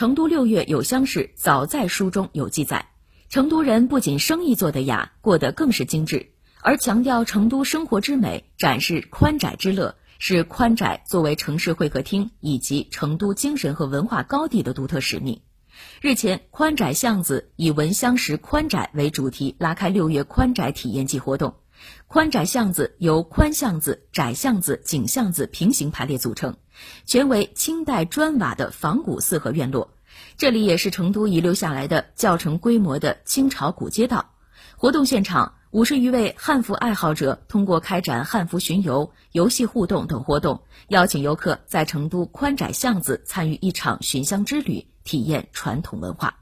成都六月有乡事早在书中有记载。成都人不仅生意做得雅，过得更是精致，而强调成都生活之美，展示宽窄之乐，是宽窄作为城市会客厅以及成都精神和文化高地的独特使命。日前，宽窄巷子以“闻香识宽窄”为主题，拉开六月宽窄体验季活动。宽窄巷子由宽巷子、窄巷子、井巷子平行排列组成，全为清代砖瓦的仿古四合院落。这里也是成都遗留下来的较成规模的清朝古街道。活动现场，五十余位汉服爱好者通过开展汉服巡游、游戏互动等活动，邀请游客在成都宽窄巷子参与一场寻香之旅，体验传统文化。